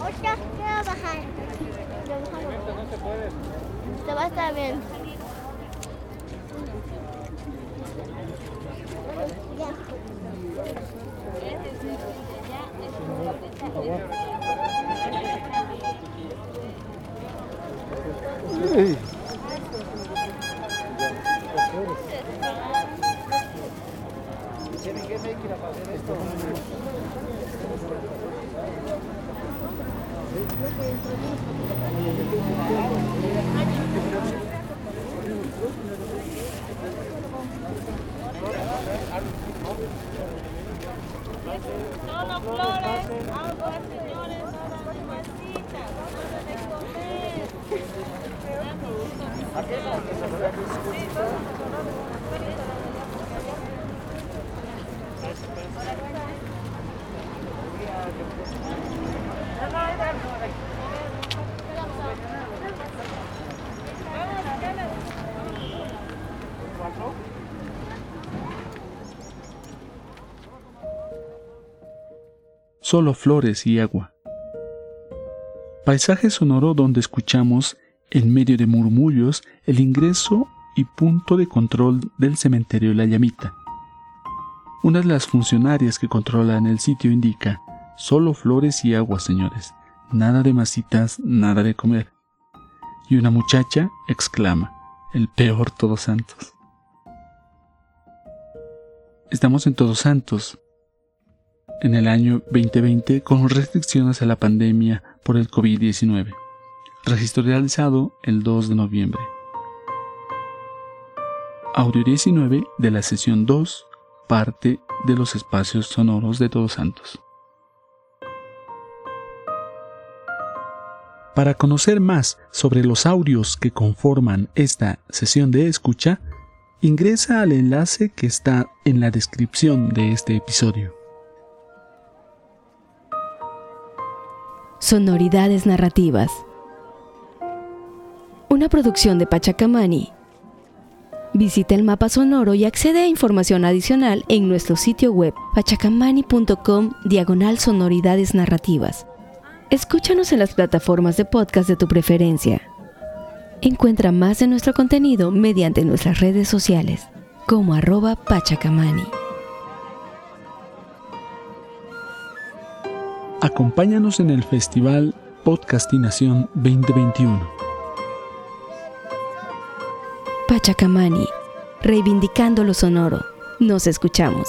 Ahorita voy a bajar. Se va a estar bien. Hey. Tienen que hacer esto. Flores, agua, señores. Solo flores y agua. Paisaje sonoro donde escuchamos, en medio de murmullos, el ingreso y punto de control del cementerio La Llamita. Una de las funcionarias que controlan el sitio indica, solo flores y agua, señores. Nada de masitas, nada de comer. Y una muchacha exclama, el peor Todos Santos. Estamos en Todos Santos, en el año 2020 con restricciones a la pandemia por el COVID-19. Registro realizado el 2 de noviembre. Audio 19 de la sesión 2, parte de los espacios sonoros de Todos Santos. Para conocer más sobre los audios que conforman esta sesión de escucha, ingresa al enlace que está en la descripción de este episodio. Sonoridades narrativas. Una producción de Pachacamani. Visita el mapa sonoro y accede a información adicional en nuestro sitio web pachacamani.com diagonal sonoridades narrativas. Escúchanos en las plataformas de podcast de tu preferencia. Encuentra más de nuestro contenido mediante nuestras redes sociales, como arroba pachacamani. Acompáñanos en el Festival Podcastinación 2021. Pachacamani, reivindicando lo sonoro. Nos escuchamos.